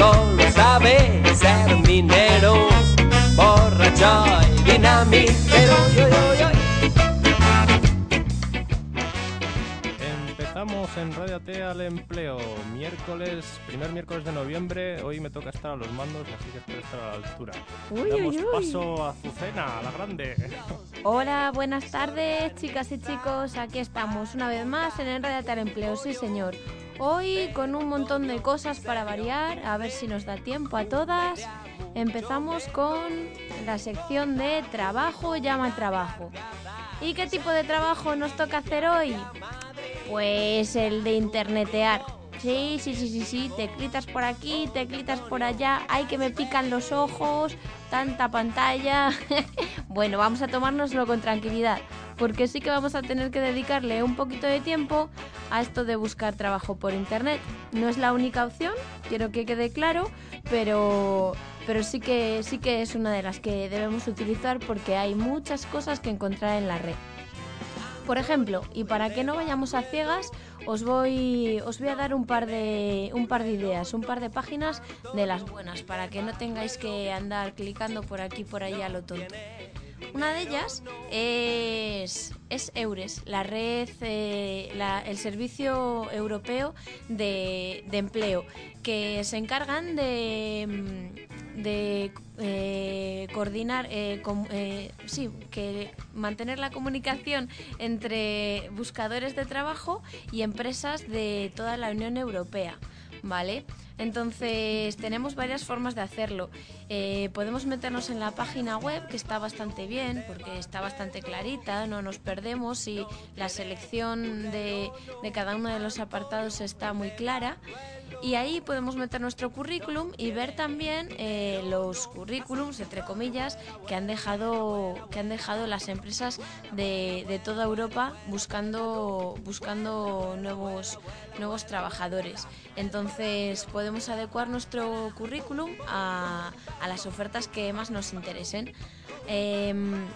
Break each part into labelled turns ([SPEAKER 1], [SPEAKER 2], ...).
[SPEAKER 1] solo sabe ser minero, borracho y dinamitero. Yo, yo, yo.
[SPEAKER 2] Empezamos en Radiate al empleo, miércoles, primer miércoles de noviembre. Hoy me toca estar a los mandos, así que espero estar a la altura.
[SPEAKER 3] Uy,
[SPEAKER 2] Damos
[SPEAKER 3] uy, uy.
[SPEAKER 2] paso a Azucena, a la grande.
[SPEAKER 3] Hola, buenas tardes, chicas y chicos. Aquí estamos una vez más en Enredate al Empleo, sí señor. Hoy con un montón de cosas para variar, a ver si nos da tiempo a todas. Empezamos con la sección de trabajo llama trabajo. ¿Y qué tipo de trabajo nos toca hacer hoy? Pues el de internetear. Sí, sí, sí, sí, sí, teclitas por aquí, teclitas por allá, ay que me pican los ojos, tanta pantalla. bueno, vamos a tomárnoslo con tranquilidad, porque sí que vamos a tener que dedicarle un poquito de tiempo a esto de buscar trabajo por internet. No es la única opción, quiero que quede claro, pero pero sí que sí que es una de las que debemos utilizar porque hay muchas cosas que encontrar en la red. Por ejemplo, y para que no vayamos a ciegas, os voy, os voy a dar un par, de, un par de ideas, un par de páginas de las buenas, para que no tengáis que andar clicando por aquí por allá lo tonto. Una de ellas es, es Eures, la red, eh, el servicio europeo de, de empleo, que se encargan de, mm, eh, coordinar, eh, eh, sí, que mantener la comunicación entre buscadores de trabajo y empresas de toda la Unión Europea. ¿Vale? Entonces tenemos varias formas de hacerlo. Eh, podemos meternos en la página web, que está bastante bien, porque está bastante clarita, no nos perdemos y la selección de cada uno de los apartados está muy clara. Y ahí podemos meter nuestro currículum y ver también eh, los currículums, entre comillas, que han dejado, que han dejado las empresas de, de toda Europa buscando, buscando nuevos, nuevos trabajadores. Entonces podemos adecuar nuestro currículum a, a las ofertas que más nos interesen. Em,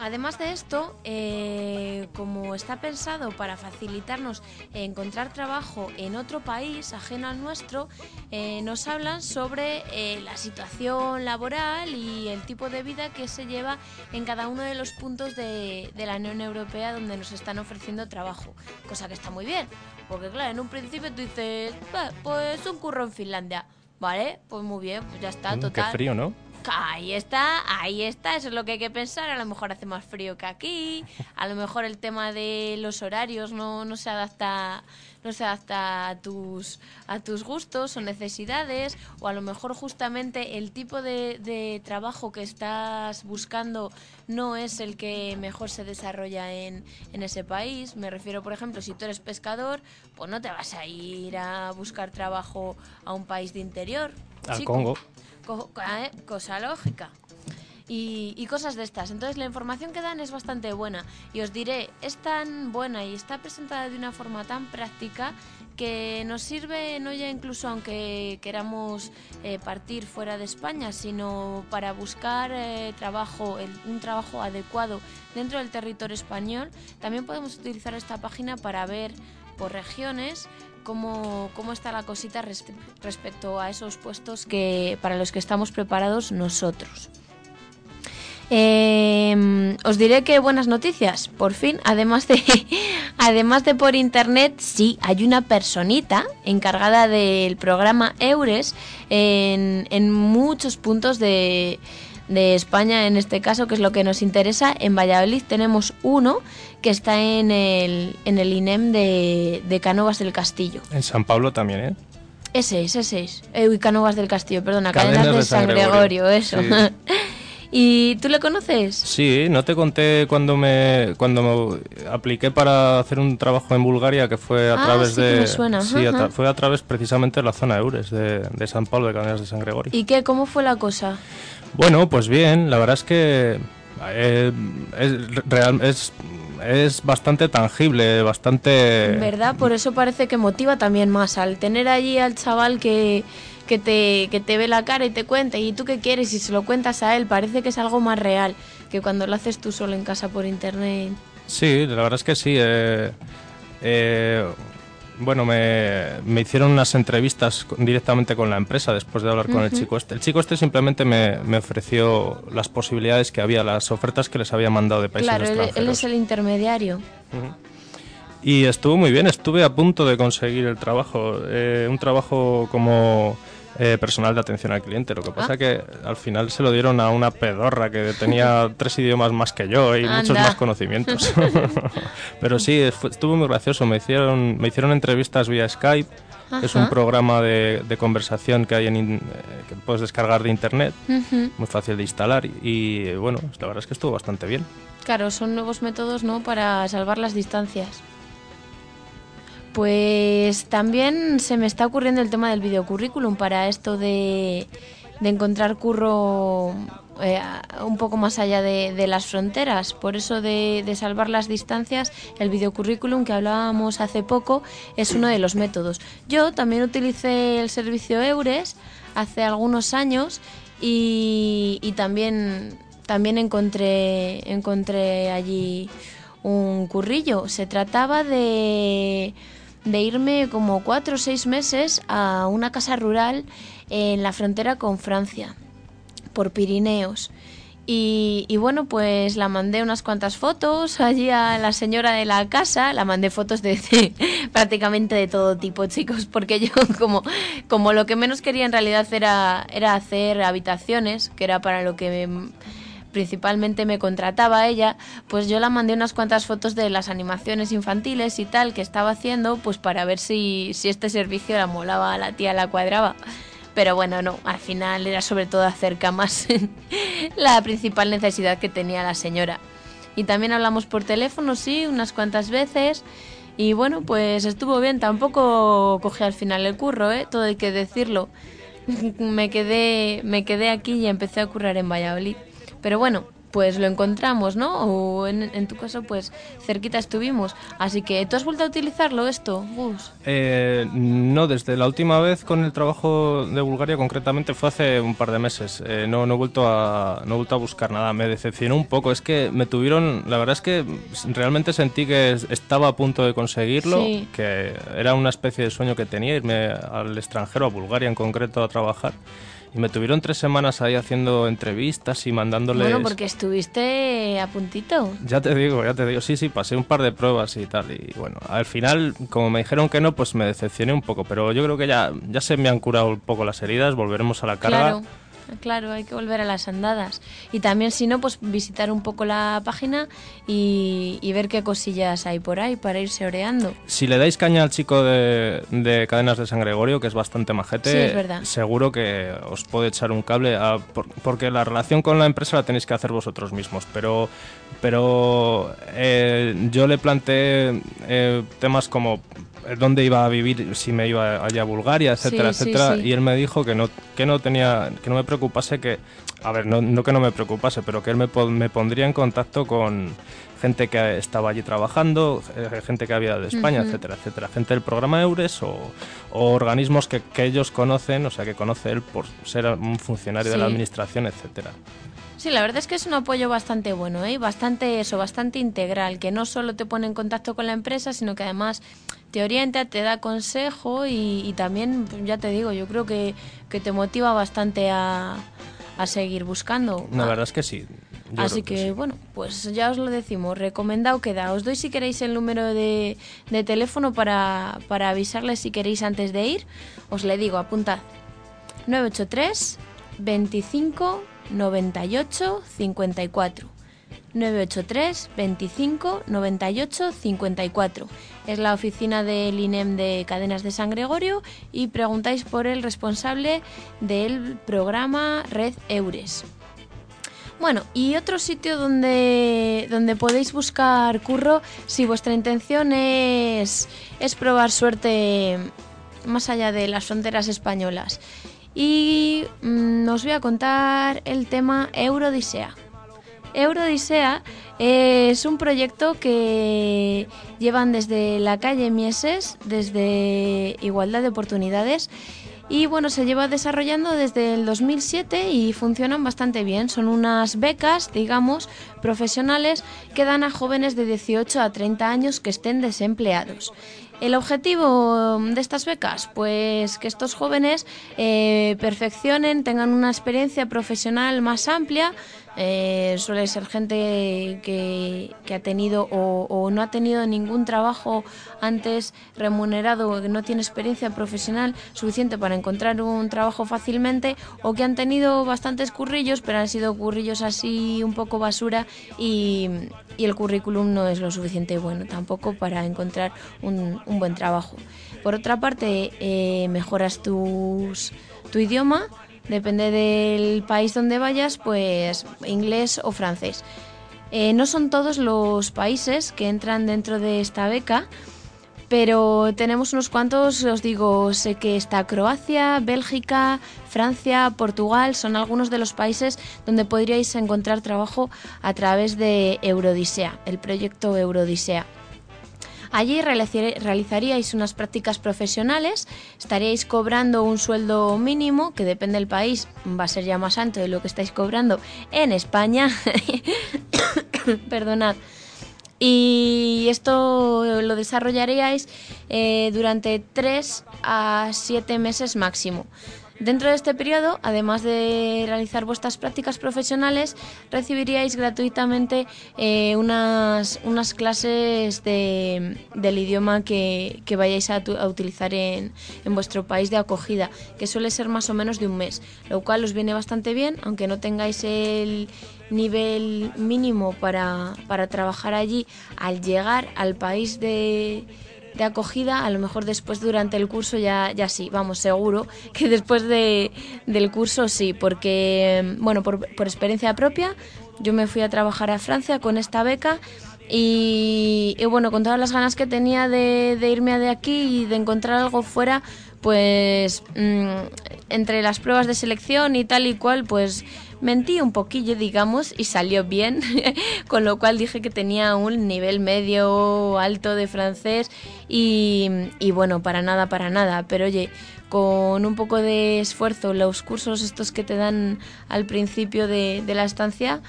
[SPEAKER 3] Además de esto, eh, como está pensado para facilitarnos encontrar trabajo en otro país ajeno al nuestro, eh, nos hablan sobre eh, la situación laboral y el tipo de vida que se lleva en cada uno de los puntos de, de la Unión Europea donde nos están ofreciendo trabajo. Cosa que está muy bien, porque claro, en un principio tú dices, "Bah, pues un curro en Finlandia. Vale, pues muy bien, pues ya está,
[SPEAKER 2] Mm,
[SPEAKER 3] total.
[SPEAKER 2] Qué frío, ¿no?
[SPEAKER 3] Ahí está, ahí está, eso es lo que hay que pensar. A lo mejor hace más frío que aquí, a lo mejor el tema de los horarios no, no se adapta, no se adapta a tus, a tus gustos o necesidades, o a lo mejor justamente el tipo de, de trabajo que estás buscando no es el que mejor se desarrolla en, en ese país. Me refiero, por ejemplo, si tú eres pescador, pues no te vas a ir a buscar trabajo a un país de interior.
[SPEAKER 2] Al
[SPEAKER 3] chico.
[SPEAKER 2] Congo.
[SPEAKER 3] Co- eh, cosa lógica. Y, cosas de estas. Entonces la información que dan es bastante buena. Y os diré, es tan buena y está presentada de una forma tan práctica que nos sirve no ya incluso aunque queramos eh, partir fuera de España, sino para buscar eh, trabajo, un trabajo adecuado dentro del territorio español. También podemos utilizar esta página para ver por regiones cómo, cómo está la cosita res- respecto a esos puestos que para los que estamos preparados nosotros. Eh, os diré que buenas noticias, por fin, además de, además de por internet, sí, hay una personita encargada del programa Eures en, en muchos puntos de, de España, en este caso, que es lo que nos interesa. En Valladolid tenemos uno que está en el, en el INEM de, de Cánovas del Castillo.
[SPEAKER 2] En San Pablo también, ¿eh?
[SPEAKER 3] Ese es, ese es. Eh, uy, Cánovas del Castillo, perdona,
[SPEAKER 2] Cadenas
[SPEAKER 3] Cadenas, de, San Gregorio, eso.
[SPEAKER 2] Sí.
[SPEAKER 3] ¿Y tú le conoces?
[SPEAKER 2] Sí, no te conté cuando me cuando me apliqué para hacer un trabajo en Bulgaria que fue a
[SPEAKER 3] Ah,
[SPEAKER 2] través
[SPEAKER 3] sí que
[SPEAKER 2] de
[SPEAKER 3] me suena,
[SPEAKER 2] sí, a
[SPEAKER 3] ajá.
[SPEAKER 2] tra- fue a través precisamente de la zona Eures de, de San Pablo de Cadenas de San Gregorio.
[SPEAKER 3] ¿Y qué? ¿Cómo fue la cosa?
[SPEAKER 2] Bueno, pues bien, la verdad es que eh, es, real, es es bastante tangible, bastante...
[SPEAKER 3] ¿Verdad? Por eso parece que motiva también más al tener allí al chaval que, que, te, que te ve la cara y te cuenta y tú qué quieres y se lo cuentas a él, parece que es algo más real que cuando lo haces tú solo en casa por internet.
[SPEAKER 2] Sí, la verdad es que sí. Eh, eh, bueno, me, me, hicieron unas entrevistas directamente con la empresa después de hablar con el chico este. El chico este simplemente me, me, ofreció las posibilidades que había, las ofertas que les había mandado de países
[SPEAKER 3] claro,
[SPEAKER 2] extranjeros.
[SPEAKER 3] Claro, él es el intermediario.
[SPEAKER 2] Y estuvo muy bien, estuve a punto de conseguir el trabajo. Eh, un trabajo como eh, personal de atención al cliente. Lo que pasa es que al final se lo dieron a una pedorra que tenía tres idiomas más que yo y muchos más conocimientos. Pero sí, estuvo muy gracioso. Me hicieron, me hicieron entrevistas vía Skype. Es un programa de, conversación que hay en, eh, que puedes descargar de internet, muy fácil de instalar y, bueno, la verdad es que estuvo bastante bien.
[SPEAKER 3] Claro, son nuevos métodos, ¿no? Para salvar las distancias. Pues también se me está ocurriendo el tema del videocurrículum para esto de, encontrar curro eh, un poco más allá de, las fronteras. Por eso de, salvar las distancias, el videocurrículum que hablábamos hace poco es uno de los métodos. Yo también utilicé el servicio Eures hace algunos años y, y también, también encontré, encontré allí un currillo. Se trataba de de irme como cuatro o seis meses a una casa rural en la frontera con Francia, por Pirineos. Y, bueno, pues la mandé unas cuantas fotos allí a la señora de la casa, la mandé fotos de, prácticamente de todo tipo, chicos, porque yo como, como lo que menos quería en realidad era, era hacer habitaciones, que era para lo que me, principalmente me contrataba ella, pues yo la mandé unas cuantas fotos de las animaciones infantiles y tal que estaba haciendo, pues para ver si, si este servicio la molaba a la tía, la cuadraba. Pero bueno, no, al final era sobre todo hacer camas la principal necesidad que tenía la señora. Y también hablamos por teléfono, sí, unas cuantas veces. Y bueno, pues estuvo bien, tampoco cogí al final el curro, ¿eh? todo hay que decirlo. me, quedé, me quedé aquí y empecé a currar en Valladolid. Pero bueno, pues lo encontramos, ¿no? O en, tu caso, pues cerquita estuvimos. Así que, ¿tú has vuelto a utilizarlo esto, Gus?
[SPEAKER 2] Eh, no, desde la última vez con el trabajo de Bulgaria, concretamente, fue hace un par de meses. Eh, no, no, he vuelto a, no he vuelto a buscar nada. Me decepcionó un poco. Es que me tuvieron, la verdad es que realmente sentí que estaba a punto de conseguirlo, que era una especie de sueño que tenía, irme al extranjero, a Bulgaria en concreto, a trabajar. Y me tuvieron tres semanas ahí haciendo entrevistas y mandándoles...
[SPEAKER 3] Bueno, porque estuviste a puntito.
[SPEAKER 2] Ya te digo, ya te digo. Sí, sí, pasé un par de pruebas y tal. Y bueno, al final, como me dijeron que no, pues me decepcioné un poco. Pero yo creo que ya, ya se me han curado un poco las heridas. Volveremos a la carga.
[SPEAKER 3] Claro. Claro, hay que volver a las andadas. Y también, si no, pues visitar un poco la página y, ver qué cosillas hay por ahí para irse oreando.
[SPEAKER 2] Si le dais caña al chico de, Cadenas de San Gregorio, que es bastante majete, seguro que os puede echar un cable, porque la relación con la empresa la tenéis que hacer vosotros mismos. Pero, pero eh, yo le planteé eh, temas como dónde iba a vivir, si me iba allá a Bulgaria, etcétera, etcétera. Y él me dijo que no, que no tenía, que no me preocupase que, a ver, no, no que no me preocupase, pero que él me, me pondría en contacto con gente que estaba allí trabajando, eh, gente que había de España, etcétera, etcétera. Gente del programa EURES o, organismos que, que, ellos conocen, o sea, que conoce él por ser un funcionario de la administración, etcétera.
[SPEAKER 3] Sí, la verdad es que es un apoyo bastante bueno, ¿eh? bastante eso, bastante integral, que no solo te pone en contacto con la empresa, sino que además te orienta, te da consejo y, también, ya te digo, yo creo que, te motiva bastante a, seguir buscando.
[SPEAKER 2] La verdad es que sí.
[SPEAKER 3] Así que, bueno, pues ya os lo decimos, recomendado queda. Os doy si queréis el número de, de teléfono para, para avisarles si queréis antes de ir. Os le digo, apuntad. 983 25 98 54. 983 25 98 54. Es la oficina del INEM de Cadenas de San Gregorio y preguntáis por el responsable del programa Red Eures. Bueno, y otro sitio donde, donde podéis buscar curro si vuestra intención es, es probar suerte más allá de las fronteras españolas. Y mm, os voy a contar el tema Eurodisea. Eurodisea es un proyecto que llevan desde la calle Mieses, desde Igualdad de Oportunidades, y bueno, se lleva desarrollando desde el 2007 y funcionan bastante bien. Son unas becas, digamos, profesionales que dan a jóvenes de 18 a 30 años que estén desempleados. El objetivo de estas becas, pues que estos jóvenes eh, perfeccionen, tengan una experiencia profesional más amplia, eh, suele ser gente que, ha tenido o, no ha tenido ningún trabajo antes remunerado o que no tiene experiencia profesional suficiente para encontrar un trabajo fácilmente o que han tenido bastantes currillos pero han sido currillos así un poco basura y, el currículum no es lo suficiente bueno tampoco para encontrar un, buen trabajo. Por otra parte, eh, mejoras tus, tu idioma depende del país donde vayas, pues inglés o francés. Eh, no son todos los países que entran dentro de esta beca, pero tenemos unos cuantos, os digo, sé que está Croacia, Bélgica, Francia, Portugal, son algunos de los países donde podríais encontrar trabajo a través de Eurodisea, el proyecto Eurodisea. Allí realizaríais unas prácticas profesionales, estaríais cobrando un sueldo mínimo, que depende del país, va a ser ya más alto de lo que estáis cobrando en España. Perdonad. Y esto lo desarrollaríais eh, durante 3 a 7 meses máximo. Dentro de este periodo, además de realizar vuestras prácticas profesionales, recibiríais gratuitamente eh, unas, unas clases de, del idioma que, vayáis a, utilizar en, en, vuestro país de acogida, que suele ser más o menos de un mes, lo cual os viene bastante bien, aunque no tengáis el nivel mínimo para, para trabajar allí al llegar al país de acogida, a lo mejor después durante el curso ya, ya sí, vamos, seguro que después de, del curso sí, porque, bueno, por, experiencia propia, yo me fui a trabajar a Francia con esta beca y, bueno, con todas las ganas que tenía de, de, irme de aquí y de encontrar algo fuera, pues mm, entre las pruebas de selección y tal y cual, pues Mentí un poquillo, digamos, y salió bien, con lo cual dije que tenía un nivel medio alto de francés y, bueno, para nada, para nada, pero oye, con un poco de esfuerzo, los cursos estos que te dan al principio de, de la estancia,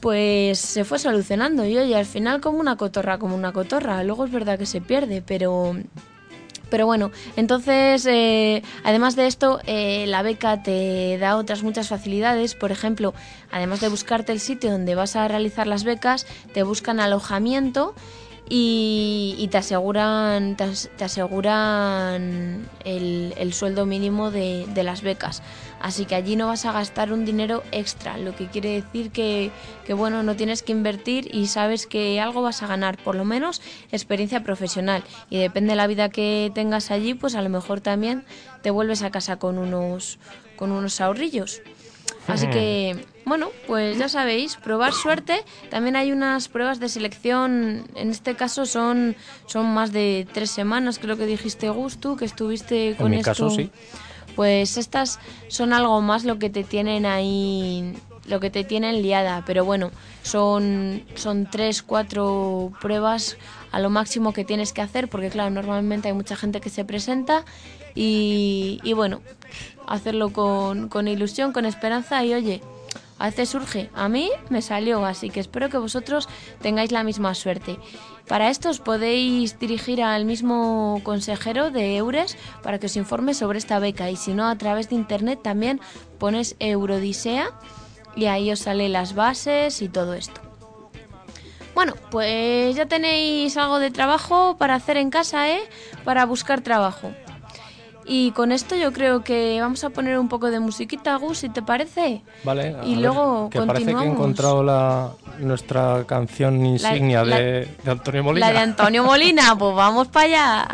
[SPEAKER 3] pues se fue solucionando. Y oye, al final como una cotorra, como una cotorra, luego es verdad que se pierde, pero pero bueno, entonces, eh, además de esto, eh, la beca te da otras muchas facilidades. Por ejemplo, además de buscarte el sitio donde vas a realizar las becas, te buscan alojamiento y, te aseguran, te, aseguran el, sueldo mínimo de, las becas. Así que allí no vas a gastar un dinero extra, lo que quiere decir que, que, bueno, no tienes que invertir y sabes que algo vas a ganar, por lo menos experiencia profesional. Y depende de la vida que tengas allí, pues a lo mejor también te vuelves a casa con unos, con unos ahorrillos. Así que, bueno, pues ya sabéis, probar suerte. También hay unas pruebas de selección, en este caso son, son más de tres semanas, creo que dijiste Gustu, que estuviste con
[SPEAKER 2] en mi Caso, sí.
[SPEAKER 3] Pues estas son algo más lo que te tienen ahí, lo que te tienen liada, pero bueno, son, son tres, cuatro pruebas a lo máximo que tienes que hacer, porque claro, normalmente hay mucha gente que se presenta y, y bueno, hacerlo con, con ilusión, con esperanza y oye, a veces surge. A mí me salió, así que espero que vosotros tengáis la misma suerte. Para esto os podéis dirigir al mismo consejero de Eures para que os informe sobre esta beca y si no a través de internet también pones Eurodisea y ahí os sale las bases y todo esto. Bueno, pues ya tenéis algo de trabajo para hacer en casa, ¿eh? Para buscar trabajo. Y con esto yo creo que vamos a poner un poco de musiquita, Gus, si te parece.
[SPEAKER 2] Vale.
[SPEAKER 3] Y luego
[SPEAKER 2] que parece que he encontrado la, nuestra canción insignia de, Antonio Molina.
[SPEAKER 3] La de Antonio Molina, pues vamos para allá.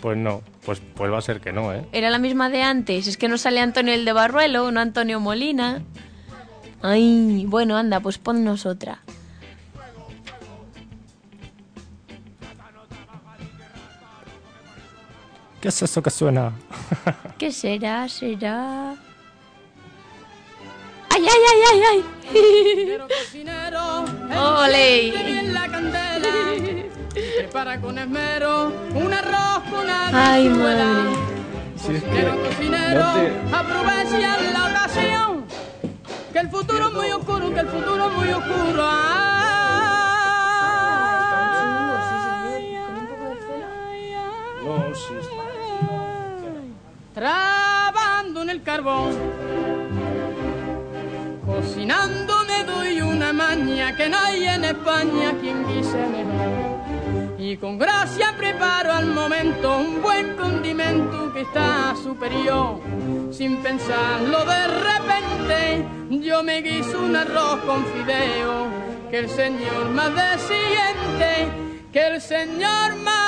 [SPEAKER 2] pues no, pues, pues va a ser que no, ¿eh?
[SPEAKER 3] Era la misma de antes, es que no sale Antonio el de Barruelo, no Antonio Molina. Ay, bueno, anda, pues ponnos otra.
[SPEAKER 2] ¿Qué es eso que suena?
[SPEAKER 3] ¿Qué será? ¿Será? ¡Ay, ay, ay, ay, ay!
[SPEAKER 4] Cocinero, cocinero,
[SPEAKER 3] ¡Ole!
[SPEAKER 4] en la candela. Prepara con esmero un arroz con
[SPEAKER 3] ¡Ay, madre!
[SPEAKER 4] Cocinero, cocinero,
[SPEAKER 2] no te-
[SPEAKER 4] aprovecha la ocasión. Que el futuro es muy oscuro, que el futuro es muy oscuro.
[SPEAKER 2] No, sí.
[SPEAKER 4] Trabando en el carbón, cocinando me doy una maña que no hay en España quien guise mejor. Y con gracia preparo al momento un buen condimento que está superior. Sin pensarlo de repente, yo me guiso un arroz con fideo. Que el Señor más de siguiente, que el Señor más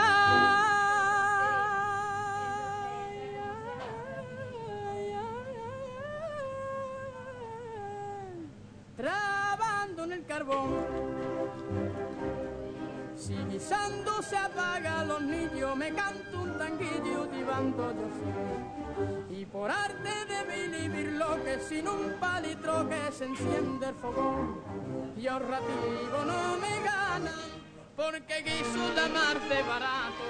[SPEAKER 4] Carbón. Si guisando se apaga los niños, me canto un tanguillo tibando yo. Y por arte de vivir lo que sin un palitro que se enciende el fogón. Y ahorrativo no me ganan, porque guiso de amarte barato.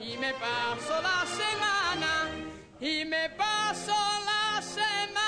[SPEAKER 4] Y me paso la semana, y me paso la semana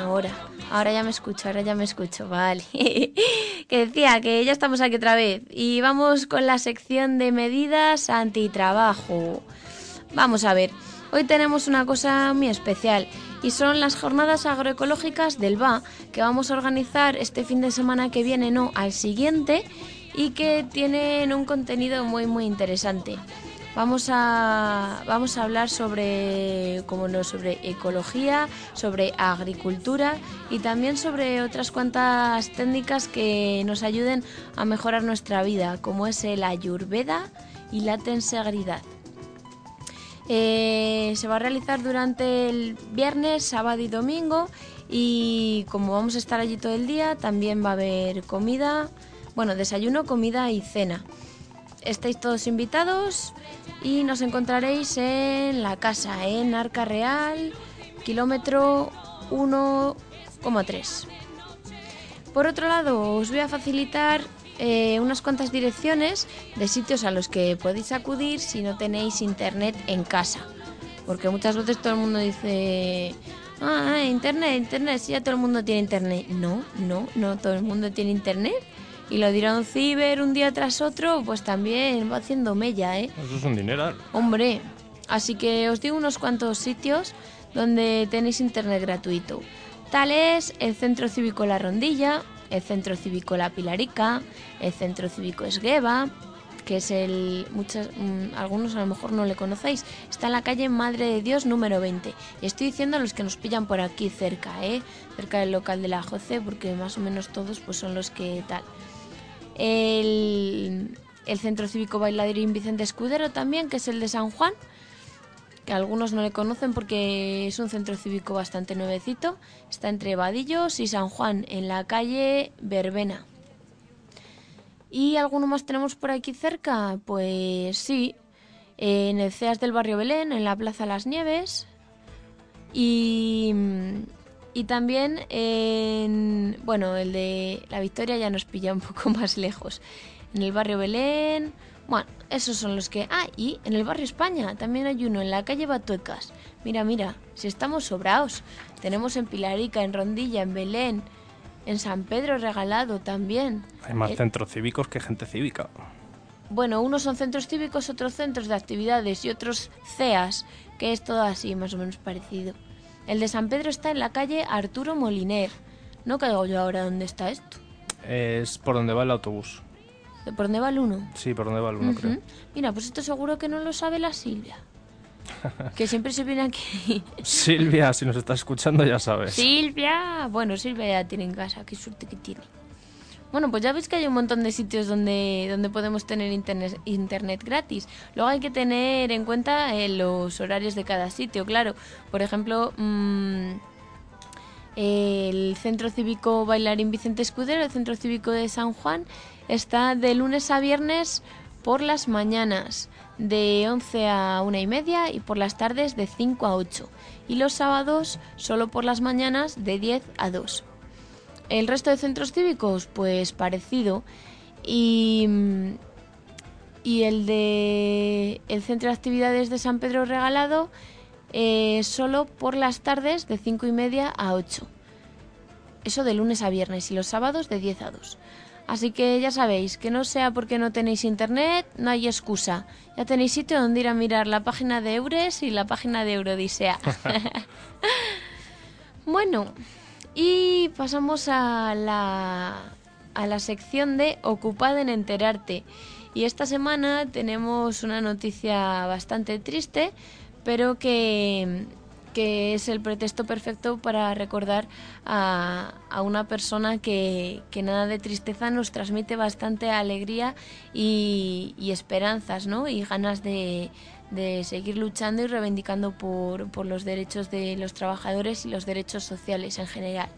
[SPEAKER 3] Ahora, ahora ya me escucho, ahora ya me escucho, vale. que decía que ya estamos aquí otra vez y vamos con la sección de medidas antitrabajo. Vamos a ver, hoy tenemos una cosa muy especial y son las jornadas agroecológicas del BA que vamos a organizar este fin de semana que viene, no, al siguiente y que tienen un contenido muy muy interesante. Vamos a, vamos a hablar sobre, como no, sobre ecología, sobre agricultura y también sobre otras cuantas técnicas que nos ayuden a mejorar nuestra vida, como es el ayurveda y la tensegridad. Eh, se va a realizar durante el viernes, sábado y domingo y como vamos a estar allí todo el día, también va a haber comida, bueno, desayuno, comida y cena. Estáis todos invitados y nos encontraréis en la casa, en Arca Real, kilómetro 1,3. Por otro lado, os voy a facilitar eh, unas cuantas direcciones de sitios a los que podéis acudir si no tenéis internet en casa. Porque muchas veces todo el mundo dice, ah, internet, internet, si ya todo el mundo tiene internet. No, no, no todo el mundo tiene internet. Y lo dirá un ciber un día tras otro, pues también va haciendo mella, ¿eh?
[SPEAKER 2] Eso es un dineral.
[SPEAKER 3] Hombre, así que os digo unos cuantos sitios donde tenéis internet gratuito. Tal es el Centro Cívico La Rondilla, el Centro Cívico La Pilarica, el Centro Cívico Esgueva, que es el muchas mm, algunos a lo mejor no le conocéis, está en la calle Madre de Dios número 20. Y estoy diciendo a los que nos pillan por aquí cerca, ¿eh? cerca del local de la JOCE, porque más o menos todos pues son los que tal. El, el Centro Cívico Bailarín Vicente Escudero también, que es el de San Juan, que algunos no le conocen porque es un centro cívico bastante nuevecito. Está entre Vadillos y San Juan, en la calle Verbena. ¿Y alguno más tenemos por aquí cerca? Pues sí, en el CEAS del barrio Belén, en la Plaza Las Nieves. Y, y también en, bueno, el de la Victoria ya nos pilla un poco más lejos. En el barrio Belén, bueno, esos son los que... Ah, y en el barrio España también hay uno, en la calle Batuecas. Mira, mira, si estamos sobrados. Tenemos en Pilarica, en Rondilla, en Belén, en San Pedro Regalado también.
[SPEAKER 2] Hay más
[SPEAKER 3] Eh,
[SPEAKER 2] centros cívicos que gente cívica.
[SPEAKER 3] Bueno, unos son centros cívicos, otros centros de actividades y otros CEAS, que es todo así, más o menos parecido. El de San Pedro está en la calle Arturo Moliner. No caigo yo ahora dónde está esto.
[SPEAKER 2] Es por donde va el autobús.
[SPEAKER 3] ¿De por dónde va el uno?
[SPEAKER 2] Sí, por donde va el uno, creo.
[SPEAKER 3] Ujú. Mira, pues esto seguro que no lo sabe la Silvia. que siempre se viene aquí.
[SPEAKER 2] Silvia, si nos estás escuchando ya sabes.
[SPEAKER 3] Silvia. Bueno, Silvia ya tiene en casa, qué suerte que tiene. Bueno, pues ya veis que hay un montón de sitios donde, donde podemos tener internet, gratis. Luego hay que tener en cuenta eh, los horarios de cada sitio, claro. Por ejemplo, mm, el Centro Cívico Bailarín Vicente Escudero, el Centro Cívico de San Juan, está de lunes a viernes por las mañanas de 11 a 1 y media y por las tardes de 5 a 8. Y los sábados solo por las mañanas de 10 a 2. El resto de centros cívicos, pues parecido. Y, y el de el Centro de Actividades de San Pedro Regalado eh, solo por las tardes de 5 y media a 8. Eso de lunes a viernes y los sábados de 10 a 2. Así que ya sabéis, que no sea porque no tenéis internet, no hay excusa. Ya tenéis sitio donde ir a mirar la página de Eures y la página de Eurodisea. bueno, y pasamos a la, a la sección de Ocupada en enterarte. Y esta semana tenemos una noticia bastante triste, pero que, que es el pretexto perfecto para recordar a, a una persona que, que nada de tristeza nos transmite bastante alegría y, y esperanzas, ¿no? Y ganas de, de seguir luchando y reivindicando por, por los derechos de los trabajadores y los derechos sociales en general.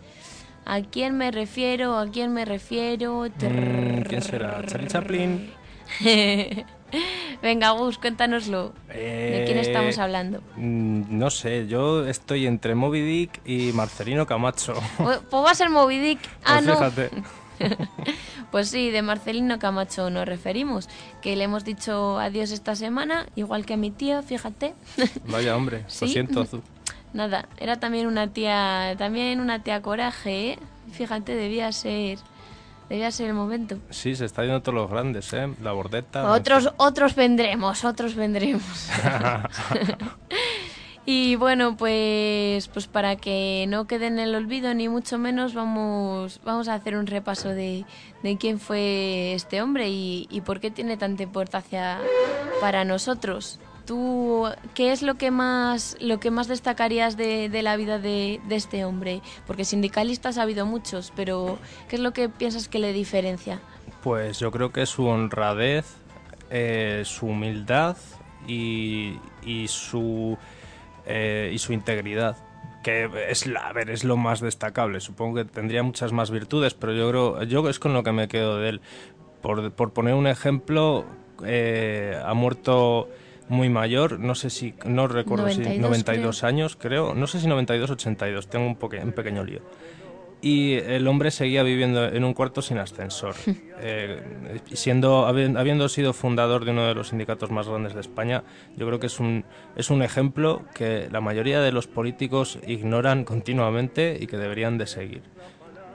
[SPEAKER 3] ¿A quién me refiero? ¿A quién me refiero?
[SPEAKER 2] Mm, ¿Quién será? ¿Charlie Chaplin?
[SPEAKER 3] Venga, Gus, cuéntanoslo. ¿De quién
[SPEAKER 2] Eh,
[SPEAKER 3] estamos hablando?
[SPEAKER 2] mm, No sé, yo estoy entre Moby Dick y Marcelino Camacho.
[SPEAKER 3] Pues pues va a ser Moby Dick. Ah,
[SPEAKER 2] Pues
[SPEAKER 3] no.
[SPEAKER 2] fíjate.
[SPEAKER 3] Pues sí, de Marcelino Camacho nos referimos, que le hemos dicho adiós esta semana, igual que a mi tía, fíjate.
[SPEAKER 2] Vaya hombre,
[SPEAKER 3] Sí.
[SPEAKER 2] lo siento. Zu.
[SPEAKER 3] Nada, era también una tía, también una tía coraje, ¿eh? Fíjate, debía ser, debía ser el momento.
[SPEAKER 2] Sí, se está yendo todos los grandes, ¿eh? La bordeta.
[SPEAKER 3] Otros, otros vendremos, otros vendremos. y bueno, pues, pues para que no quede en el olvido ni mucho menos, vamos, vamos a hacer un repaso de, de quién fue este hombre y, por qué tiene tanta importancia para nosotros. ¿Tú qué es lo que más, lo que más destacarías de, de la vida de, de este hombre? Porque sindicalistas ha habido muchos, pero ¿qué es lo que piensas que le diferencia?
[SPEAKER 2] Pues yo creo que su honradez, eh, su humildad y, y su eh, y su integridad, que es la, a ver, es lo más destacable. Supongo que tendría muchas más virtudes, pero yo creo, yo es con lo que me quedo de él. Por, por poner un ejemplo, eh, ha muerto muy mayor, no sé si, no recuerdo si 92 años, creo, no sé si 92 82, tengo un, un pequeño lío y el hombre seguía viviendo en un cuarto sin ascensor. Eh, siendo, habiendo sido fundador de uno de los sindicatos más grandes de España, yo creo que es un, es un ejemplo que la mayoría de los políticos ignoran continuamente y que deberían de seguir.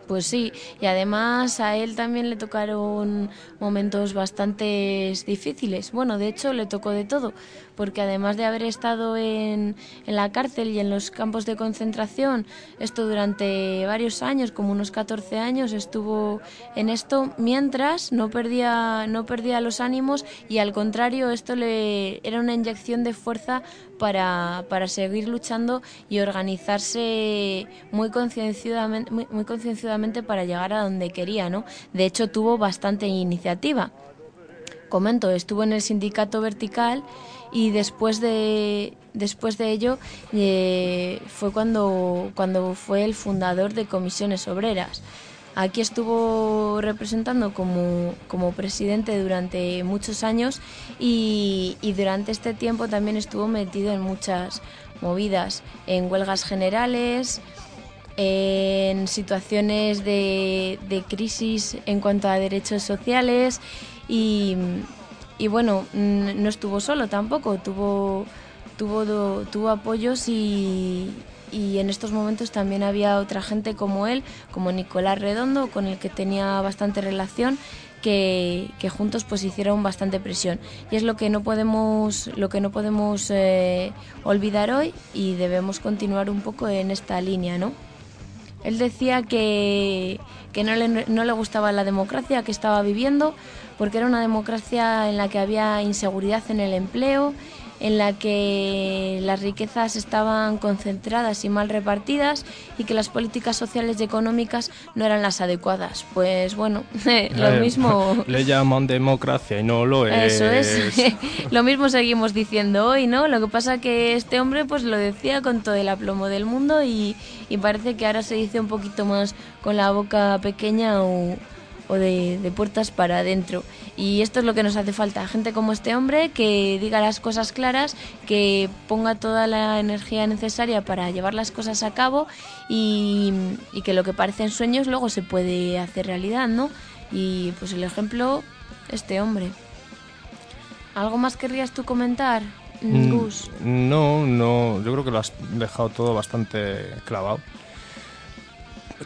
[SPEAKER 3] Pues sí, y además a él también le tocaron momentos bastante difíciles. Bueno, de hecho le tocó de todo, porque además de haber estado en, en, la cárcel y en los campos de concentración, esto durante varios años, como unos 14 años, estuvo en esto mientras no perdía, no perdía los ánimos y al contrario, esto le era una inyección de fuerza para, para seguir luchando y organizarse muy concienciadamente, muy, muy para llegar a donde quería. ¿no? De hecho, tuvo bastante iniciativa comento, estuvo en el sindicato vertical y después de, después de ello eh, fue cuando, cuando fue el fundador de comisiones obreras. Aquí estuvo representando como, como presidente durante muchos años y, durante este tiempo también estuvo metido en muchas movidas, en huelgas generales, en situaciones de, de crisis en cuanto a derechos sociales y, y bueno, no estuvo solo tampoco, tuvo, tuvo, tuvo apoyos y, y en estos momentos también había otra gente como él, como Nicolás Redondo, con el que tenía bastante relación, que, que, juntos pues hicieron bastante presión. Y es lo que no podemos lo que no podemos eh, olvidar hoy y debemos continuar un poco en esta línea no él decía que, que no, le, no le gustaba la democracia que estaba viviendo porque era una democracia en la que había inseguridad en el empleo, en la que las riquezas estaban concentradas y mal repartidas y que las políticas sociales y económicas no eran las adecuadas. Pues bueno, lo
[SPEAKER 2] Eh,
[SPEAKER 3] mismo...
[SPEAKER 2] Le llaman democracia y no lo es.
[SPEAKER 3] Eso es. lo mismo seguimos diciendo hoy, ¿no? Lo que pasa que este hombre pues lo decía con todo el aplomo del mundo y, y parece que ahora se dice un poquito más con la boca pequeña o, o de, de, puertas para adentro. Y esto es lo que nos hace falta, gente como este hombre que diga las cosas claras, que ponga toda la energía necesaria para llevar las cosas a cabo y, y que lo que parecen sueños luego se puede hacer realidad, ¿no? Y pues el ejemplo, este hombre. ¿Algo más querrías tú comentar, Gus?
[SPEAKER 2] Mm, no, no, yo creo que lo has dejado todo bastante clavado.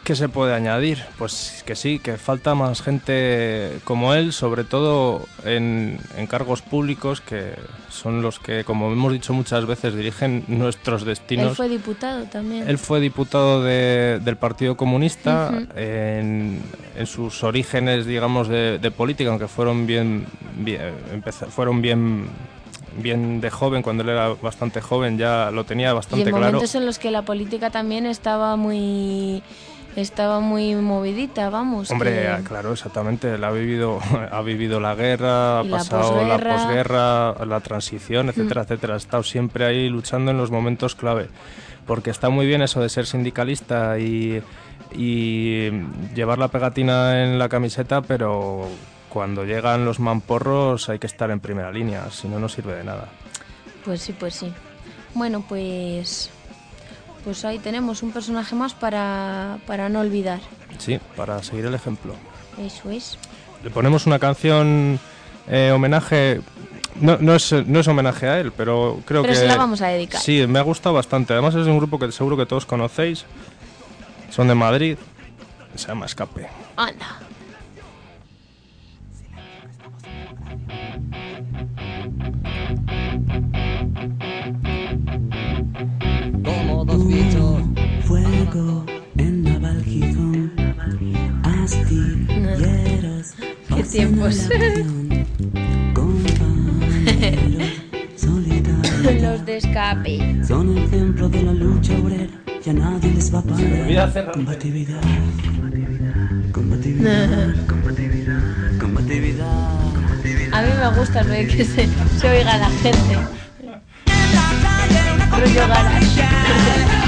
[SPEAKER 2] ¿Qué se puede añadir? Pues que sí, que falta más gente como él, sobre todo en, en, cargos públicos que son los que, como hemos dicho muchas veces, dirigen nuestros destinos.
[SPEAKER 3] Él fue diputado también.
[SPEAKER 2] Él fue diputado de, del Partido Comunista uh -huh. en, en, sus orígenes, digamos, de, de política, aunque fueron bien, bien fueron bien bien de joven, cuando él era bastante joven, ya lo tenía bastante
[SPEAKER 3] y en
[SPEAKER 2] claro.
[SPEAKER 3] momentos en los que la política también estaba muy estaba muy movidita, vamos.
[SPEAKER 2] Hombre,
[SPEAKER 3] que...
[SPEAKER 2] claro, exactamente. Él ha vivido, ha vivido la guerra, ha pasado la posguerra, la, la, transición, etcétera, mm. etcétera. Ha estado siempre ahí luchando en los momentos clave. Porque está muy bien eso de ser sindicalista y, y llevar la pegatina en la camiseta, pero cuando llegan los mamporros hay que estar en primera línea, si no, no sirve de nada.
[SPEAKER 3] Pues sí, pues sí. Bueno, pues pues ahí tenemos un personaje más para, para no olvidar.
[SPEAKER 2] Sí, para seguir el ejemplo.
[SPEAKER 3] Eso es.
[SPEAKER 2] Le ponemos una canción eh, homenaje. No, no, es, no es homenaje a él, pero creo
[SPEAKER 3] pero
[SPEAKER 2] que.
[SPEAKER 3] se la vamos a dedicar.
[SPEAKER 2] Sí, me ha gustado bastante. Además, es un grupo que seguro que todos conocéis. Son de Madrid. Se llama Escape.
[SPEAKER 3] Anda.
[SPEAKER 5] En Naval Gijón, astilleros.
[SPEAKER 3] Qué tiempos. Los de escape.
[SPEAKER 5] Son el ejemplo de la lucha obrera. Ya nadie les va a parar. Combatividad. Combatividad. Combatividad. Combatividad.
[SPEAKER 3] A mí me gusta lo de que se, se oiga la gente. Rollo garage.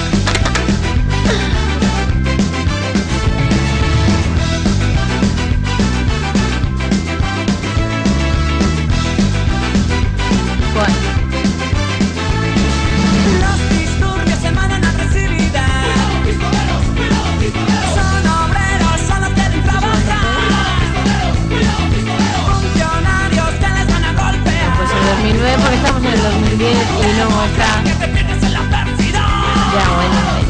[SPEAKER 3] en el 2010 y no está... Ya, bueno.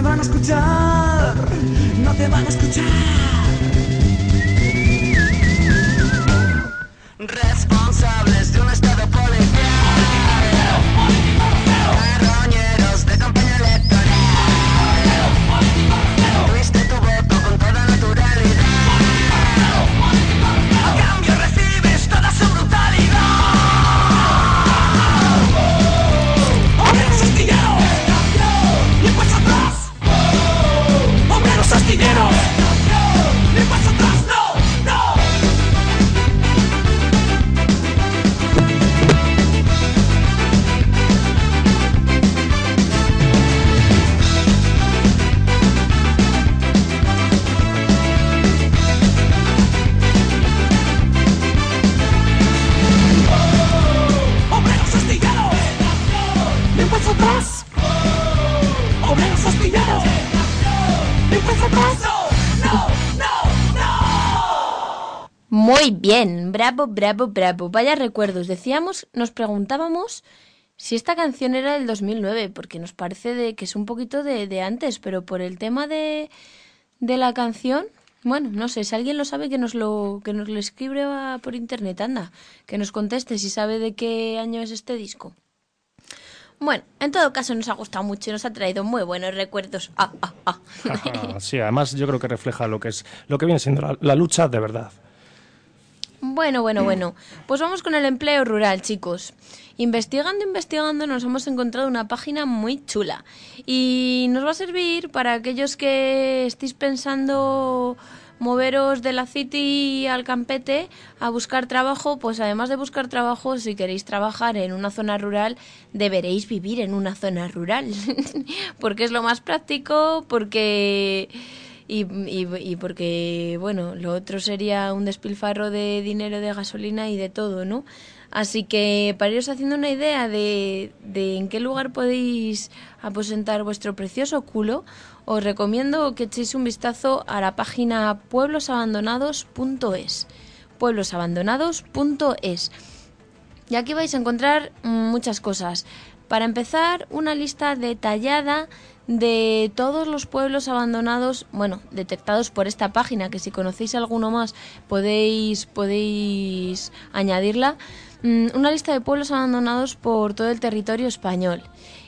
[SPEAKER 3] Bien, bravo, bravo, bravo. Vaya recuerdos. Decíamos, nos preguntábamos si esta canción era del 2009, porque nos parece de que es un poquito de, antes, pero por el tema de, de la canción, bueno, no sé, si alguien lo sabe que nos lo que nos lo escribe por internet, anda, que nos conteste si sabe de qué año es este disco. Bueno, en todo caso nos ha gustado mucho y nos ha traído muy buenos recuerdos. Ah, ah, ah.
[SPEAKER 2] sí, además yo creo que refleja lo que es lo que viene siendo la lucha de verdad.
[SPEAKER 3] Bueno, bueno, bueno. Pues vamos con el empleo rural, chicos. Investigando, investigando, nos hemos encontrado una página muy chula. Y nos va a servir para aquellos que estéis pensando moveros de la City al Campete a buscar trabajo, pues además de buscar trabajo, si queréis trabajar en una zona rural, deberéis vivir en una zona rural. porque es lo más práctico, porque y, y, porque, bueno, lo otro sería un despilfarro de dinero, de gasolina y de todo, ¿no? Así que para iros haciendo una idea de, de en qué lugar podéis aposentar vuestro precioso culo, os recomiendo que echéis un vistazo a la página pueblosabandonados.es. pueblosabandonados.es. Y aquí vais a encontrar muchas cosas. Para empezar, una lista detallada de todos los pueblos abandonados, bueno, detectados por esta página, que si conocéis alguno más podéis, podéis añadirla, mm, una lista de pueblos abandonados por todo el territorio español.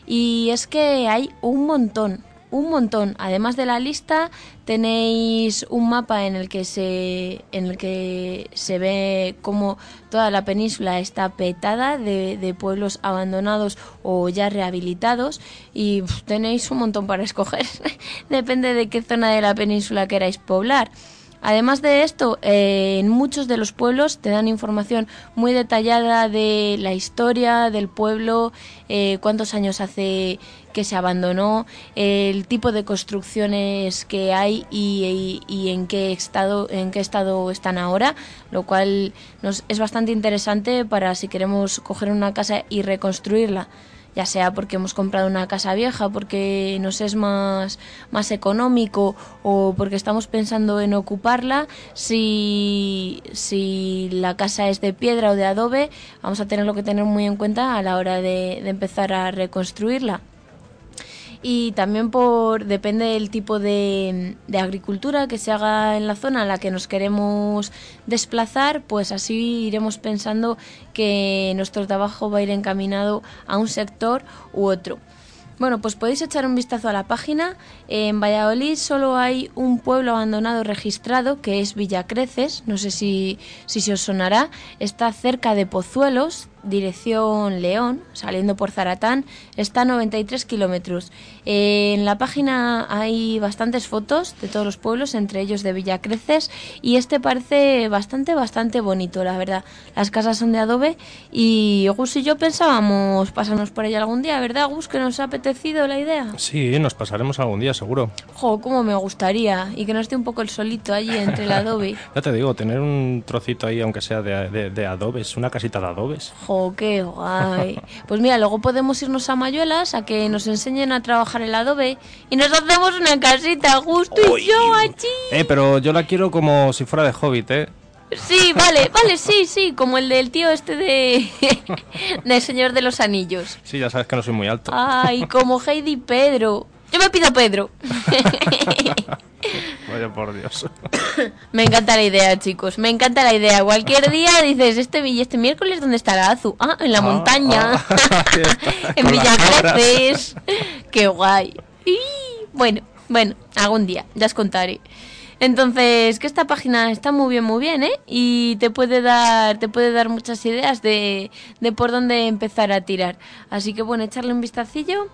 [SPEAKER 3] Y es que hay un montón, un montón. Además de la lista, tenéis un mapa en el que se, en el que se ve cómo toda la península está petada de, de pueblos abandonados o ya rehabilitados y tenéis un montón para escoger. Depende de qué zona de la península queráis poblar. Además de esto, eh, en muchos de los pueblos te dan información muy detallada de la historia del pueblo, eh, cuántos años hace que se abandonó, el tipo de construcciones que hay y, en qué estado en qué estado están ahora, lo cual nos es bastante interesante para si queremos coger una casa y reconstruirla ya sea porque hemos comprado una casa vieja, porque nos es más, más económico o porque estamos pensando en ocuparla, si, si la casa es de piedra o de adobe, vamos a tenerlo que tener muy en cuenta a la hora de empezar a reconstruirla y también por depende del tipo de, de, agricultura que se haga en la zona a la que nos queremos desplazar, pues así iremos pensando que nuestro trabajo va a ir encaminado a un sector u otro. Bueno, pues podéis echar un vistazo a la página. En Valladolid solo hay un pueblo abandonado registrado, que es Villacreces. No sé si, si se os sonará. Está cerca de Pozuelos, dirección León, saliendo por Zaratán, está a 93 kilómetros. En la página hay bastantes fotos de todos los pueblos, entre ellos de Villacreces, y este parece bastante, bastante bonito, la verdad. Las casas son de adobe y Gus y yo pensábamos pasarnos por ella algún día, ¿verdad, Gus? Que nos ha apetecido la idea.
[SPEAKER 2] Sí, nos pasaremos algún día, seguro.
[SPEAKER 3] Jo, cómo me gustaría, y que nos esté un poco el solito allí entre el adobe.
[SPEAKER 2] ya te digo, tener un trocito ahí, aunque sea de, de, de adobes, una casita de adobes.
[SPEAKER 3] ¡Jo, qué guay! Pues mira, luego podemos irnos a Mayuelas a que nos enseñen a trabajar el adobe y nos hacemos una casita justo y yo allí.
[SPEAKER 2] Eh, pero yo la quiero como si fuera de Hobbit, ¿eh?
[SPEAKER 3] Sí, vale, vale, sí, sí, como el del tío este de... del Señor de los Anillos.
[SPEAKER 2] Sí, ya sabes que no soy muy alto.
[SPEAKER 3] Ay, como Heidi Pedro. Yo me pido Pedro.
[SPEAKER 2] Vaya por Dios.
[SPEAKER 3] me encanta la idea, chicos. Me encanta la idea. Cualquier día dices, este, este miércoles, ¿dónde está la Azu? Ah, en la
[SPEAKER 2] Ah,
[SPEAKER 3] montaña.
[SPEAKER 2] ah,
[SPEAKER 3] en Villacreces. Qué guay. Y, bueno, bueno, algún día, ya os contaré. Entonces, que esta página está muy bien, muy bien, ¿eh? Y te puede dar, te puede dar muchas ideas de, de por dónde empezar a tirar. Así que bueno, echarle un vistacillo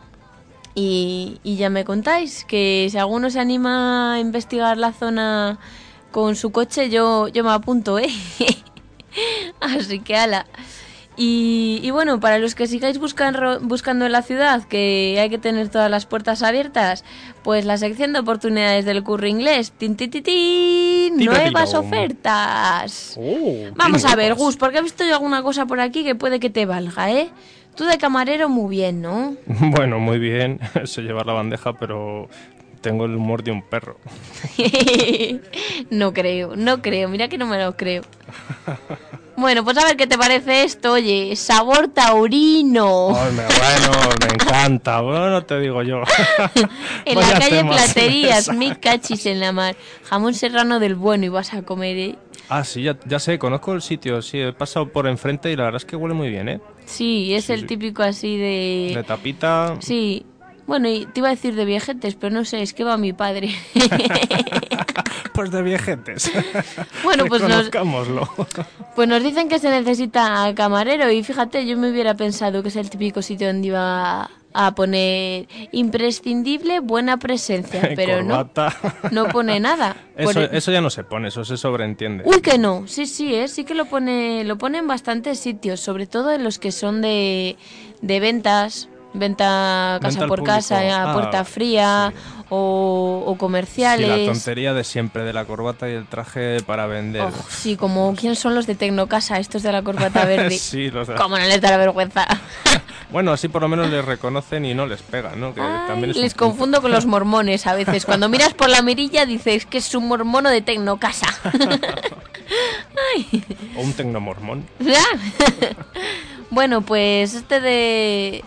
[SPEAKER 3] y, y ya me contáis que si alguno se anima a investigar la zona con su coche, yo, yo me apunto, ¿eh? Así que ala. Y, y bueno, para los que sigáis buscando, buscando en la ciudad, que hay que tener todas las puertas abiertas, pues la sección de oportunidades del curro inglés. Tin, tin, tin, tin, nuevas ofertas.
[SPEAKER 2] Oh,
[SPEAKER 3] Vamos a ver. Gus, porque he visto yo alguna cosa por aquí que puede que te valga, ¿eh? Tú de camarero muy bien, ¿no?
[SPEAKER 2] Bueno, muy bien, sé llevar la bandeja, pero tengo el humor de un perro.
[SPEAKER 3] no creo, no creo, mira que no me lo creo. Bueno, pues a ver qué te parece esto, oye, sabor taurino.
[SPEAKER 2] Ay, me- bueno, me encanta, bueno, no te digo yo.
[SPEAKER 3] en la calle. Platerías, mil cachis en la mar. Jamón serrano del bueno y vas a comer, ¿eh?
[SPEAKER 2] Ah, sí, ya, ya sé, conozco el sitio, sí, he pasado por enfrente y la verdad es que huele muy bien, ¿eh?
[SPEAKER 3] Sí, es
[SPEAKER 2] Sí,
[SPEAKER 3] el
[SPEAKER 2] sí.
[SPEAKER 3] típico así de...
[SPEAKER 2] De tapita.
[SPEAKER 3] Sí, bueno, y te iba a decir de viejetes, pero no sé, es que va mi padre.
[SPEAKER 2] Pues de viejetes.
[SPEAKER 3] Bueno, pues nos-. Pues nos dicen que se necesita camarero y fíjate, yo me hubiera pensado que es el típico sitio donde iba a poner imprescindible buena presencia, pero no, no pone nada.
[SPEAKER 2] Eso,
[SPEAKER 3] Por-
[SPEAKER 2] eso ya no se pone, eso se sobreentiende.
[SPEAKER 3] Uy, que no, sí, sí, ¿eh? sí que lo pone, lo pone en bastantes sitios, sobre todo en los que son de, de ventas, venta casa por
[SPEAKER 2] público.
[SPEAKER 3] casa, a
[SPEAKER 2] Ah,
[SPEAKER 3] puerta fría o, o
[SPEAKER 2] Sí,
[SPEAKER 3] comerciales.
[SPEAKER 2] la tontería de siempre, de la corbata y el traje para vender.
[SPEAKER 3] Oh, sí, como quién son los de Tecnocasa, estos de la corbata verde.
[SPEAKER 2] sí, los de-
[SPEAKER 3] ¿Cómo no les da la vergüenza?
[SPEAKER 2] Bueno, así por lo menos les reconocen y no les pegan, ¿no? Que
[SPEAKER 3] Ay,
[SPEAKER 2] también
[SPEAKER 3] les
[SPEAKER 2] punto.
[SPEAKER 3] confundo con los mormones a veces. Cuando miras por la mirilla dices que es un mormono de Tecnocasa.
[SPEAKER 2] O un tecnomormón.
[SPEAKER 3] bueno, pues este de,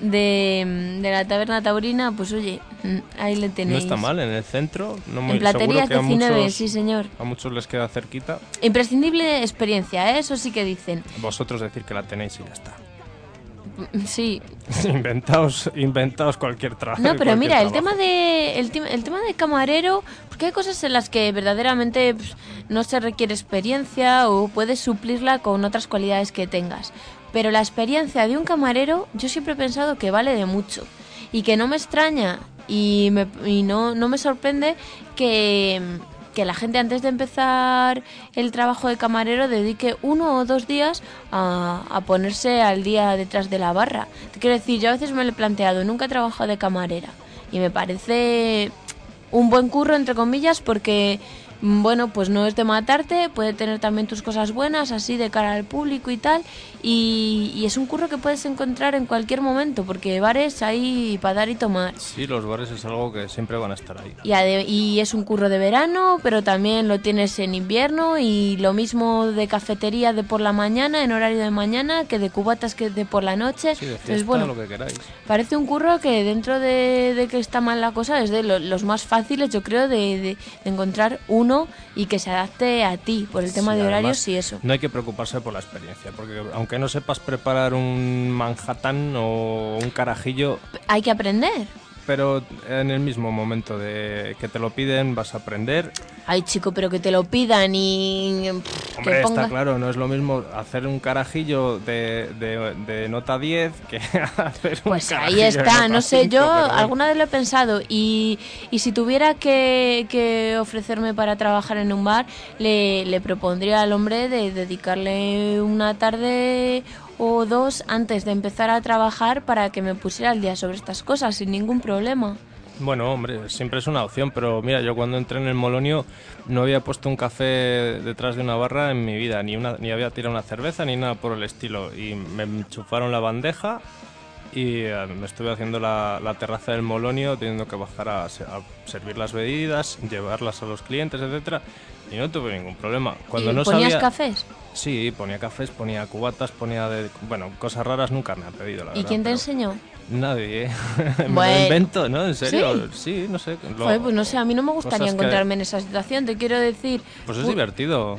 [SPEAKER 3] de de la taberna taurina, pues oye, ahí le
[SPEAKER 2] No
[SPEAKER 3] tenéis.
[SPEAKER 2] está mal, en el centro. No muy,
[SPEAKER 3] En Platerías
[SPEAKER 2] seguro que a
[SPEAKER 3] 19,
[SPEAKER 2] muchos,
[SPEAKER 3] sí señor.
[SPEAKER 2] a muchos les queda cerquita.
[SPEAKER 3] Imprescindible experiencia, ¿eh? eso sí que dicen.
[SPEAKER 2] Vosotros decir que la tenéis y ya está.
[SPEAKER 3] Mm, Sí,
[SPEAKER 2] inventaos, inventaos cualquier trabajo.
[SPEAKER 3] No, pero mira, el tema de el, tema- el tema de camarero, porque hay cosas en las que verdaderamente pues, no se requiere experiencia o puedes suplirla con otras cualidades que tengas. Pero la experiencia de un camarero, yo siempre he pensado que vale de mucho y que no me extraña y, me- y no, no me sorprende que, que la gente antes de empezar el trabajo de camarero dedique uno o dos días a, a ponerse al día detrás de la barra. Quiero decir, yo a veces me lo he planteado, nunca he trabajado de camarera y me parece un buen curro, entre comillas, porque bueno, pues no es de matarte, puede tener también tus cosas buenas, así de cara al público y tal. Y, y es un curro que puedes encontrar en cualquier momento, porque bares hay para dar y tomar.
[SPEAKER 2] Sí, los bares es algo que siempre van a estar ahí.
[SPEAKER 3] Y, es un curro de verano, pero también lo tienes en invierno y lo mismo de cafetería de por la mañana, en horario de mañana, que de cubatas que de por la noche.
[SPEAKER 2] Sí, de
[SPEAKER 3] Entonces,
[SPEAKER 2] fiesta,
[SPEAKER 3] bueno,
[SPEAKER 2] lo que queráis.
[SPEAKER 3] parece un curro que dentro de, de que está mal la cosa es de lo- los más fáciles, yo creo, de, de- de encontrar uno y que se adapte a ti por el tema
[SPEAKER 2] Sí,
[SPEAKER 3] de horarios y eso.
[SPEAKER 2] No hay que preocuparse por la experiencia, porque aunque no sepas preparar un Manhattan o un carajillo,
[SPEAKER 3] Hay que aprender.
[SPEAKER 2] Pero en el mismo momento de que te lo piden vas a aprender.
[SPEAKER 3] Ay, chico, pero que te lo pidan y pff,
[SPEAKER 2] Hombre,
[SPEAKER 3] que
[SPEAKER 2] está claro, no es lo mismo hacer un carajillo de, de- de nota 10 que hacer un
[SPEAKER 3] Pues ahí está, no sé,
[SPEAKER 2] 5,
[SPEAKER 3] yo
[SPEAKER 2] pero
[SPEAKER 3] alguna vez lo he pensado y, y si tuviera que, que ofrecerme para trabajar en un bar, le, le propondría al hombre de dedicarle una tarde o dos antes de empezar a trabajar para que me pusiera al día sobre estas cosas sin ningún problema.
[SPEAKER 2] Bueno, hombre, siempre es una opción, pero mira, yo cuando entré en el Molonio no había puesto un café detrás de una barra en mi vida, ni, una, ni había tirado una cerveza ni nada por el estilo. Y me enchufaron la bandeja y eh, me estuve haciendo la, la terraza del Molonio, teniendo que bajar a servir las bebidas, llevarlas a los clientes, etcétera, y no tuve ningún problema. Cuando
[SPEAKER 3] ¿Y
[SPEAKER 2] no
[SPEAKER 3] ponías
[SPEAKER 2] sabía,
[SPEAKER 3] cafés?
[SPEAKER 2] Sí, ponía cafés, ponía cubatas, ponía de, bueno, cosas raras nunca me han pedido, la
[SPEAKER 3] ¿Y
[SPEAKER 2] verdad,
[SPEAKER 3] quién te enseñó?
[SPEAKER 2] Nadie, ¿eh? me lo invento, ¿no? En serio, sí, no sé. lo-
[SPEAKER 3] Joder, pues no sé, a mí no me gustaría
[SPEAKER 2] que-
[SPEAKER 3] encontrarme en esa situación, te quiero decir.
[SPEAKER 2] Pues es divertido.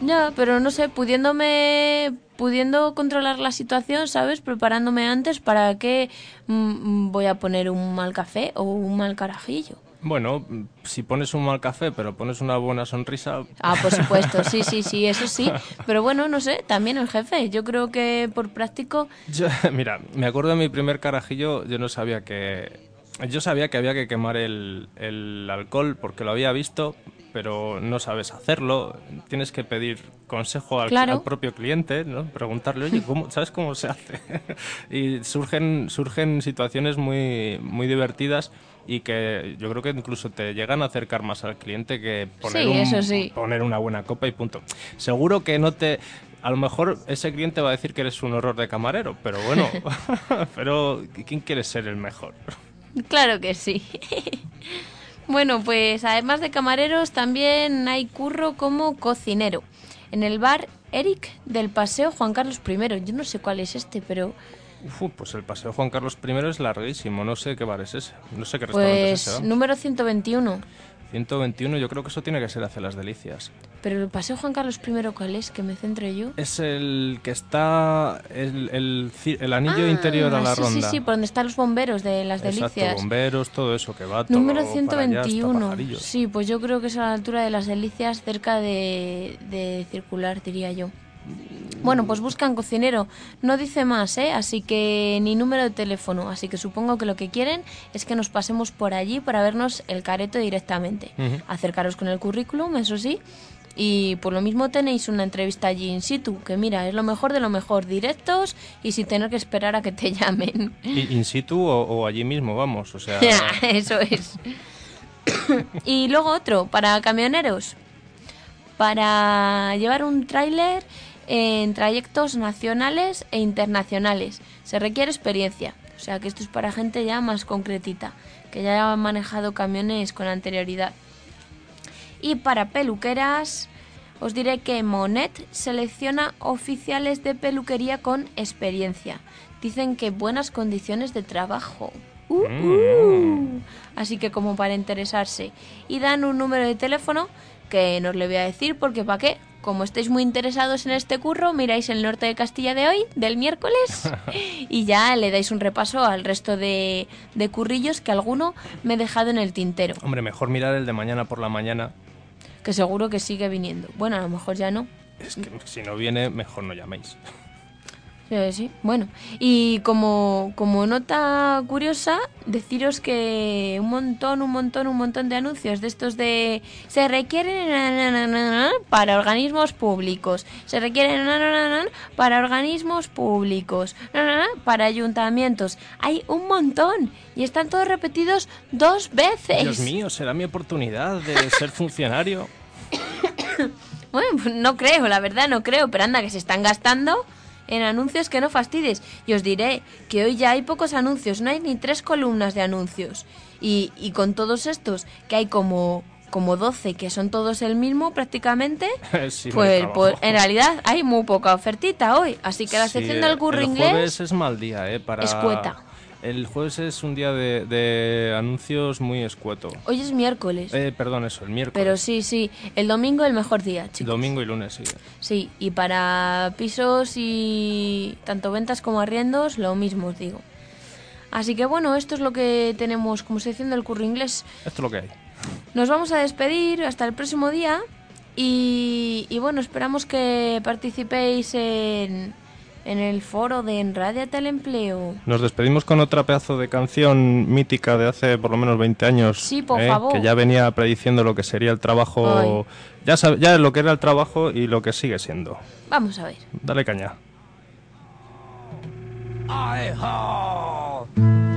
[SPEAKER 3] Ya, pero no sé, pudiéndome, pudiendo controlar la situación, ¿sabes? Preparándome antes, ¿para qué mm, voy a poner un mal café o un mal carajillo?
[SPEAKER 2] Bueno, si pones un mal café, pero pones una buena sonrisa,
[SPEAKER 3] Ah, por supuesto, sí, sí, sí, eso sí. Pero bueno, no sé, también el jefe. Yo creo que por práctico,
[SPEAKER 2] Yo- mira, me acuerdo de mi primer carajillo, yo no sabía que... Yo sabía que había que quemar el, el alcohol porque lo había visto, pero no sabes hacerlo. Tienes que pedir consejo al,
[SPEAKER 3] Claro.
[SPEAKER 2] al propio cliente, ¿no? Preguntarle, oye, ¿cómo, ¿sabes cómo se hace? y surgen, surgen situaciones muy, muy divertidas y que yo creo que incluso te llegan a acercar más al cliente que poner,
[SPEAKER 3] Sí,
[SPEAKER 2] un-
[SPEAKER 3] eso sí.
[SPEAKER 2] poner una buena copa y punto. Seguro que no te... A lo mejor ese cliente va a decir que eres un horror de camarero, pero bueno, pero ¿quién quiere ser el mejor?
[SPEAKER 3] claro que sí. bueno, pues además de camareros, también hay curro como cocinero. En el bar Eric del Paseo Juan Carlos I. Yo no sé cuál es este, pero
[SPEAKER 2] Uf, pues el Paseo Juan Carlos I es larguísimo, no sé qué bar es ese, no sé qué restaurante es
[SPEAKER 3] pues
[SPEAKER 2] ese. ¿no?
[SPEAKER 3] número 121.
[SPEAKER 2] 121, yo creo que eso tiene que ser hacia las delicias.
[SPEAKER 3] Pero el Paseo Juan Carlos I, ¿cuál es? Que me centre yo.
[SPEAKER 2] Es el que está el, el, el anillo interior a
[SPEAKER 3] Ah,
[SPEAKER 2] la
[SPEAKER 3] sí,
[SPEAKER 2] ronda.
[SPEAKER 3] Sí, sí, por donde están los bomberos de las
[SPEAKER 2] Exacto,
[SPEAKER 3] delicias.
[SPEAKER 2] bomberos, todo eso que va todo
[SPEAKER 3] Número
[SPEAKER 2] allá, hasta
[SPEAKER 3] 121.
[SPEAKER 2] pajarillos.
[SPEAKER 3] Sí, pues yo creo que es a la altura de las delicias, cerca de, de circular, diría yo. Bueno, pues buscan cocinero. No dice más, ¿eh? Así que ni número de teléfono. Así que supongo que lo que quieren es que nos pasemos por allí para vernos el careto directamente. Acercaros con el currículum, eso sí. Y por lo mismo tenéis una entrevista allí in situ, que mira, es lo mejor de lo mejor, directos y sin tener que esperar a que te llamen.
[SPEAKER 2] In situ o, o allí mismo, vamos, o sea...
[SPEAKER 3] Eso es. y luego otro, para camioneros. Para llevar un tráiler en trayectos nacionales e internacionales. Se requiere experiencia. O sea que esto es para gente ya más concretita, que ya ha manejado camiones con anterioridad. Y para peluqueras, os diré que Monet selecciona oficiales de peluquería con experiencia. Dicen que buenas condiciones de trabajo. Uh, uh. Así que como para interesarse. Y dan un número de teléfono que no os le voy a decir porque ¿para qué? Como estáis muy interesados en este curro, miráis el norte de Castilla de hoy, del miércoles, y ya le dais un repaso al resto de, de currillos que alguno me he dejado en el tintero,
[SPEAKER 2] Hombre, mejor mirar el de mañana por la mañana.
[SPEAKER 3] que seguro que sigue viniendo. Bueno, a lo mejor ya no.
[SPEAKER 2] Es que si no viene, mejor no llaméis.
[SPEAKER 3] Sí, sí. Bueno, y como, como nota curiosa, deciros que un montón, un montón, un montón de anuncios de estos de... Se requieren para organismos públicos, se requieren para organismos públicos, para ayuntamientos. Hay un montón y están todos repetidos dos veces.
[SPEAKER 2] Dios mío, será mi oportunidad de ser funcionario.
[SPEAKER 3] bueno, pues no creo, la verdad no creo, pero anda que se están gastando en anuncios que no fastides. Y os diré que hoy ya hay pocos anuncios, no hay ni tres columnas de anuncios. Y, y con todos estos, que hay como como 12 que son todos el mismo prácticamente,
[SPEAKER 2] Sí,
[SPEAKER 3] pues, pues en realidad hay muy poca ofertita hoy. Así que la
[SPEAKER 2] Sí,
[SPEAKER 3] sección del curro
[SPEAKER 2] el
[SPEAKER 3] inglés
[SPEAKER 2] es mal día, ¿eh? Para...
[SPEAKER 3] Escueta.
[SPEAKER 2] El jueves es un día de, de anuncios muy escueto.
[SPEAKER 3] hoy es miércoles.
[SPEAKER 2] Eh, perdón, eso, el miércoles.
[SPEAKER 3] pero sí, sí, el domingo el mejor día, chicos.
[SPEAKER 2] Domingo y lunes, sí.
[SPEAKER 3] Sí, y para pisos y tanto ventas como arriendos, lo mismo os digo. Así que bueno, esto es lo que tenemos como sección del curro inglés.
[SPEAKER 2] Esto es lo que hay.
[SPEAKER 3] Nos vamos a despedir hasta el próximo día y, y bueno, esperamos que participéis en, en el foro de Enradiate al Empleo.
[SPEAKER 2] Nos despedimos con otra pedazo de canción mítica de hace por lo menos 20 años.
[SPEAKER 3] Sí, por
[SPEAKER 2] ¿eh?
[SPEAKER 3] favor.
[SPEAKER 2] Que ya venía prediciendo lo que sería el trabajo. Ya, sabe- ya lo que era el trabajo y lo que sigue siendo.
[SPEAKER 3] Vamos a ver.
[SPEAKER 2] Dale caña.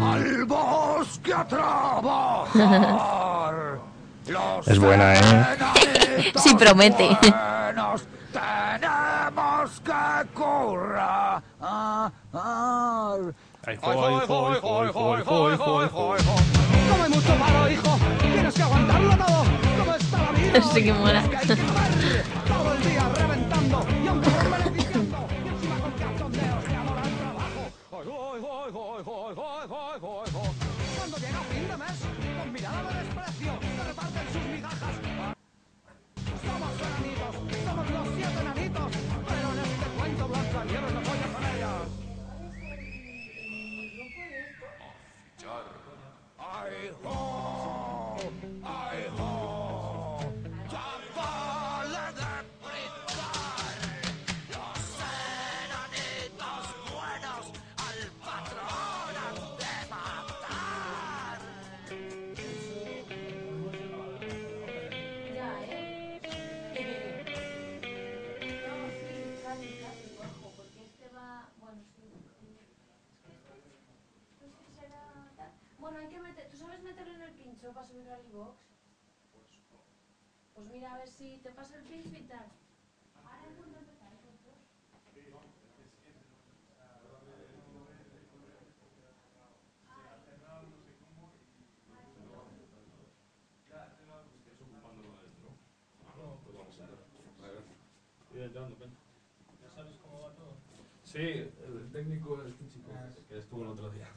[SPEAKER 6] al bosque a trabajar.
[SPEAKER 2] Es buena, ¿eh?
[SPEAKER 3] Sí, promete.
[SPEAKER 6] Tenemos que currar.
[SPEAKER 2] Ay,
[SPEAKER 6] No hay mucho malo, hijo. Tienes que aguantarlo todo. Como está la vida.
[SPEAKER 3] Que mola.
[SPEAKER 6] Todo el día reventando. Y aunque no me diciendo. Al trabajo. Cuando llega fin de mes, con mirada de desprecio, te reparten sus migajas. Somos enanitos, somos los siete enanitos, pero en este cuento Blancanieves no follas con ellas. ¡Ay, ho!
[SPEAKER 3] Meterlo en el pincho para subirlo al iVoox? Pues mira, a ver si te pasa el pincho y tal. Ahora es cuando empezar, vosotros.
[SPEAKER 7] Sí, el técnico es este chico que estuvo el otro día.